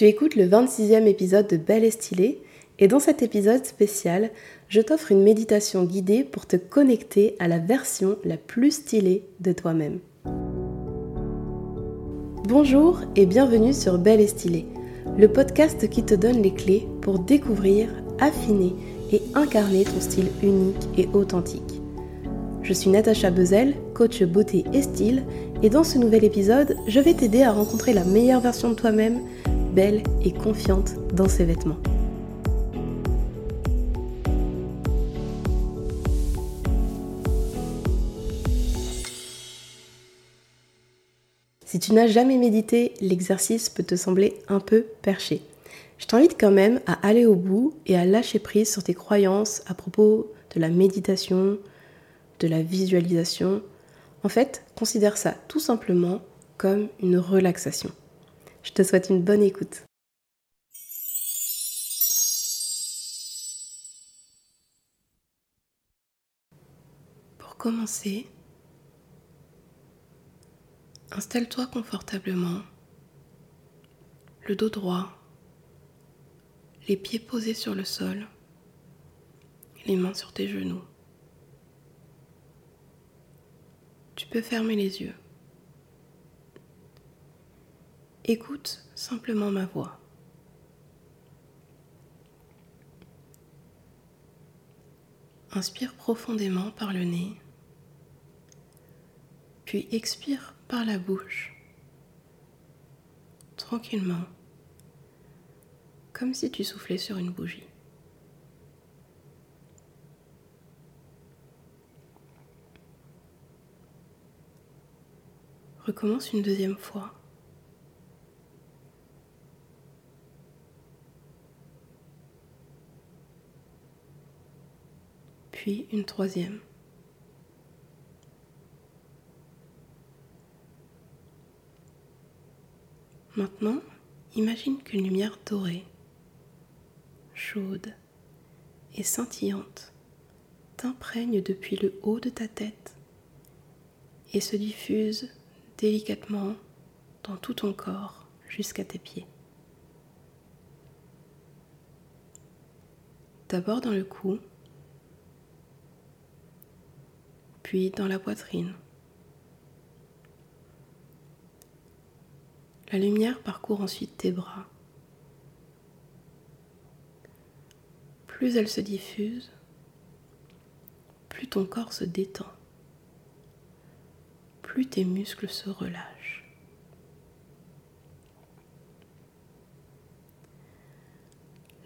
Tu écoutes le 26e épisode de Belle et Stylée et dans cet épisode spécial, je t'offre une méditation guidée pour te connecter à la version la plus stylée de toi-même. Bonjour et bienvenue sur Belle et Stylée, le podcast qui te donne les clés pour découvrir, affiner et incarner ton style unique et authentique. Je suis Natacha Bezel, coach beauté et style, et dans ce nouvel épisode, je vais t'aider à rencontrer la meilleure version de toi-même belle et confiante dans ses vêtements. Si tu n'as jamais médité, l'exercice peut te sembler un peu perché. Je t'invite quand même à aller au bout et à lâcher prise sur tes croyances à propos de la méditation, de la visualisation. En fait, considère ça tout simplement comme une relaxation. Je te souhaite une bonne écoute. Pour commencer, installe-toi confortablement, le dos droit, les pieds posés sur le sol, les mains sur tes genoux. Tu peux fermer les yeux. Écoute simplement ma voix. Inspire profondément par le nez, puis expire par la bouche, tranquillement, comme si tu soufflais sur une bougie. Recommence une deuxième fois. Puis une troisième. Maintenant, imagine qu'une lumière dorée, chaude et scintillante t'imprègne depuis le haut de ta tête et se diffuse délicatement dans tout ton corps jusqu'à tes pieds. D'abord dans le cou, puis dans la poitrine. La lumière parcourt ensuite tes bras. Plus elle se diffuse, plus ton corps se détend, plus tes muscles se relâchent.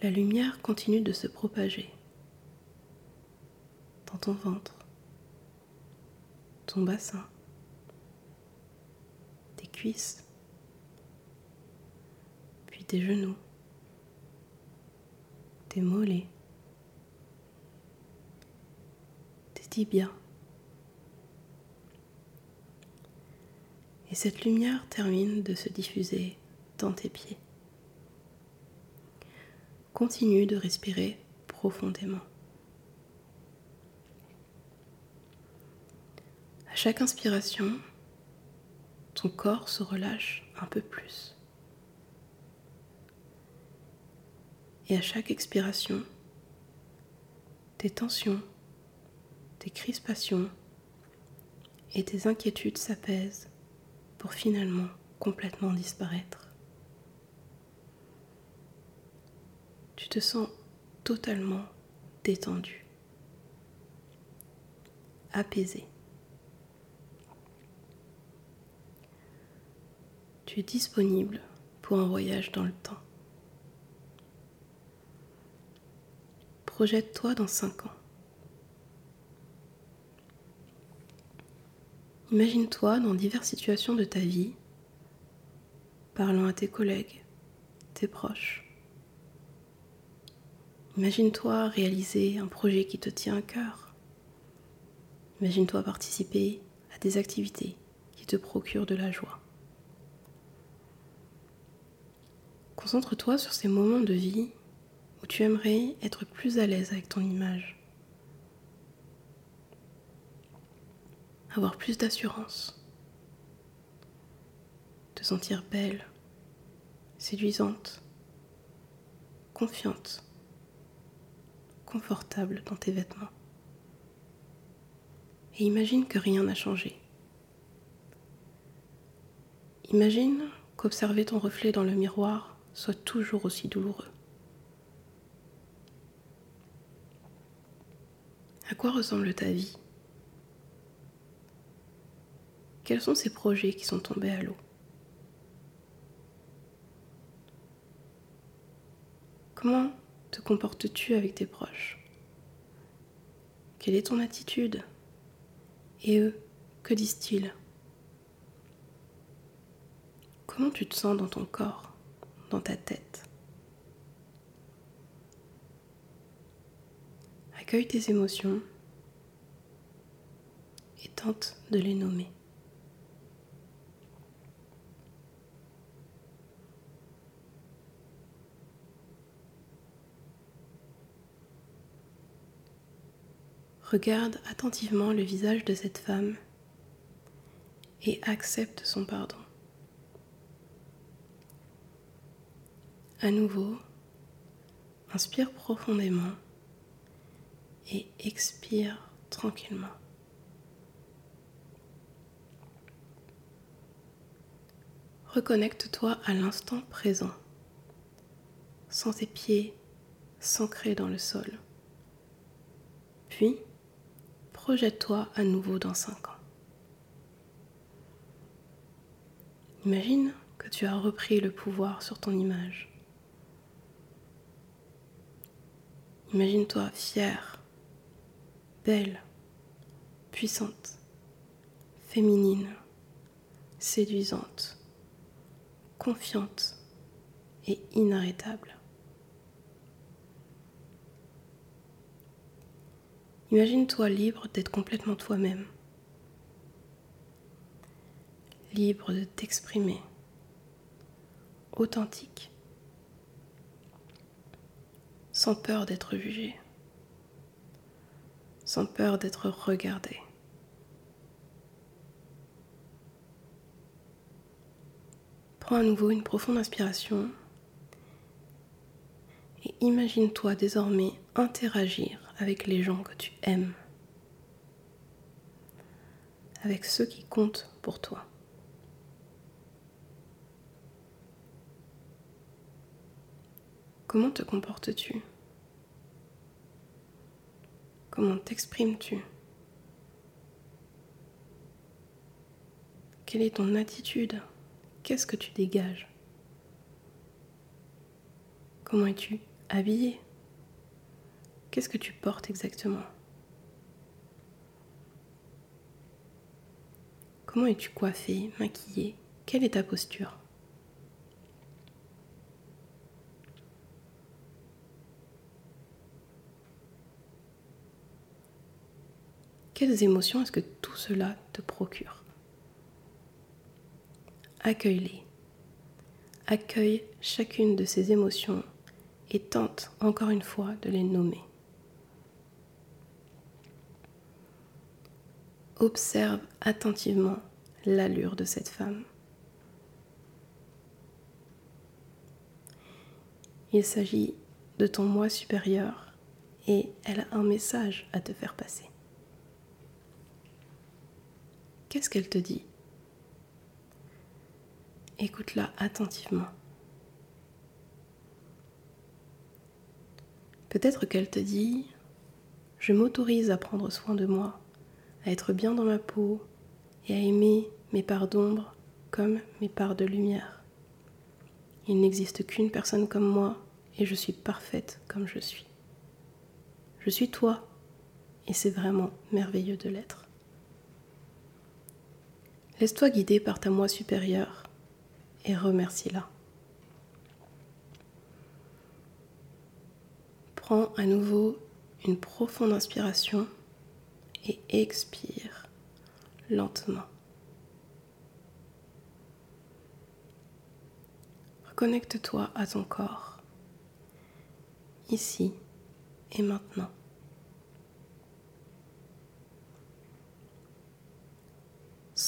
La lumière continue de se propager dans ton ventre, bassin, tes cuisses, puis tes genoux, tes mollets, tes tibias. Et cette lumière termine de se diffuser dans tes pieds. Continue de respirer profondément. À chaque inspiration, ton corps se relâche un peu plus. Et à chaque expiration, tes tensions, tes crispations et tes inquiétudes s'apaisent pour finalement complètement disparaître. Tu te sens totalement détendu, apaisé. Tu disponible pour un voyage dans le temps. Projette-toi dans 5 ans. Imagine-toi dans diverses situations de ta vie, parlant à tes collègues, tes proches. Imagine-toi réaliser un projet qui te tient à cœur. Imagine-toi participer à des activités qui te procurent de la joie. Concentre-toi sur ces moments de vie où tu aimerais être plus à l'aise avec ton image. Avoir plus d'assurance. Te sentir belle, séduisante, confiante, confortable dans tes vêtements. Et imagine que rien n'a changé. Imagine qu'observer ton reflet dans le miroir soit toujours aussi douloureux. À quoi ressemble ta vie? Quels sont ces projets qui sont tombés à l'eau? Comment te comportes-tu avec tes proches? Quelle est ton attitude? Et eux, que disent-ils? Comment tu te sens dans ton corps, ta tête Accueille tes émotions et tente de les nommer. Regarde attentivement le visage de cette femme et accepte son pardon. À nouveau, inspire profondément et expire tranquillement. Reconnecte-toi à l'instant présent, sans tes pieds s'ancrer dans le sol. Puis, projette-toi à nouveau dans 5 ans. Imagine que tu as repris le pouvoir sur ton image. Imagine-toi fière, belle, puissante, féminine, séduisante, confiante et inarrêtable. Imagine-toi libre d'être complètement toi-même, libre de t'exprimer, authentique, sans peur d'être jugé, sans peur d'être regardé. Prends à nouveau une profonde inspiration et imagine-toi désormais interagir avec les gens que tu aimes, avec ceux qui comptent pour toi. Comment te comportes-tu? Comment t'exprimes-tu? Quelle est ton attitude? Qu'est-ce que tu dégages? Comment es-tu habillé? Qu'est-ce que tu portes exactement? Comment es-tu coiffé, maquillé? Quelle est ta posture? Quelles émotions est-ce que tout cela te procure? Accueille-les. Accueille chacune de ces émotions et tente encore une fois de les nommer. Observe attentivement l'allure de cette femme. Il s'agit de ton moi supérieur et elle a un message à te faire passer. Qu'est-ce qu'elle te dit? Écoute-la attentivement. Peut-être qu'elle te dit, je m'autorise à prendre soin de moi à être bien dans ma peau et à aimer mes parts d'ombre comme mes parts de lumière. Il n'existe qu'une personne comme moi et je suis parfaite comme je suis. Je suis toi et c'est vraiment merveilleux de l'être. Laisse-toi guider par ta moi supérieure et remercie-la. Prends à nouveau une profonde inspiration et expire lentement. Reconnecte-toi à ton corps, ici et maintenant.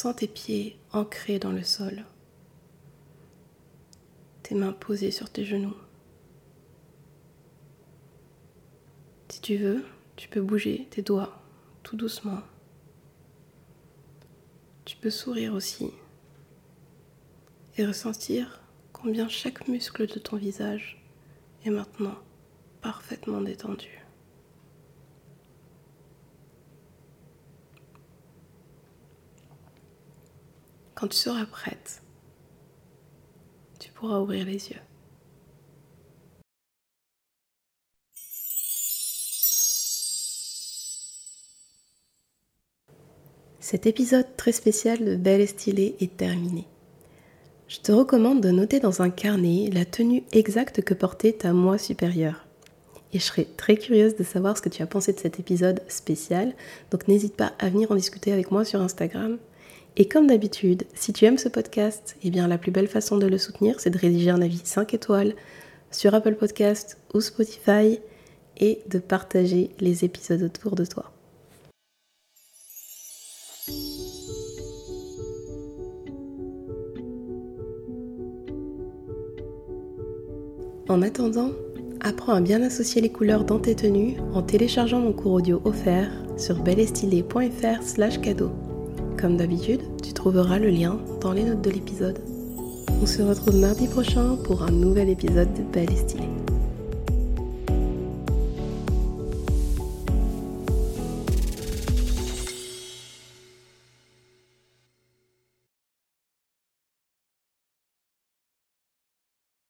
Sens tes pieds ancrés dans le sol, tes mains posées sur tes genoux, tu veux, tu peux bouger tes doigts tout doucement. Tu peux sourire aussi et ressentir combien chaque muscle de ton visage est maintenant parfaitement détendu. Quand tu seras prête, tu pourras ouvrir les yeux. Cet épisode très spécial de Belle et Stylée est terminé. Je te recommande de noter dans un carnet la tenue exacte que portait ta moi supérieure. Et je serais très curieuse de savoir ce que tu as pensé de cet épisode spécial, donc n'hésite pas à venir en discuter avec moi sur Instagram. Et comme d'habitude, si tu aimes ce podcast, eh bien la plus belle façon de le soutenir, c'est de rédiger un avis 5 étoiles sur Apple Podcast ou Spotify et de partager les épisodes autour de toi. En attendant, apprends à bien associer les couleurs dans tes tenues en téléchargeant mon cours audio offert sur belestylé.fr slash cadeau. Comme d'habitude, tu trouveras le lien dans les notes de l'épisode. On se retrouve mardi prochain pour un nouvel épisode de Belle et Stylée.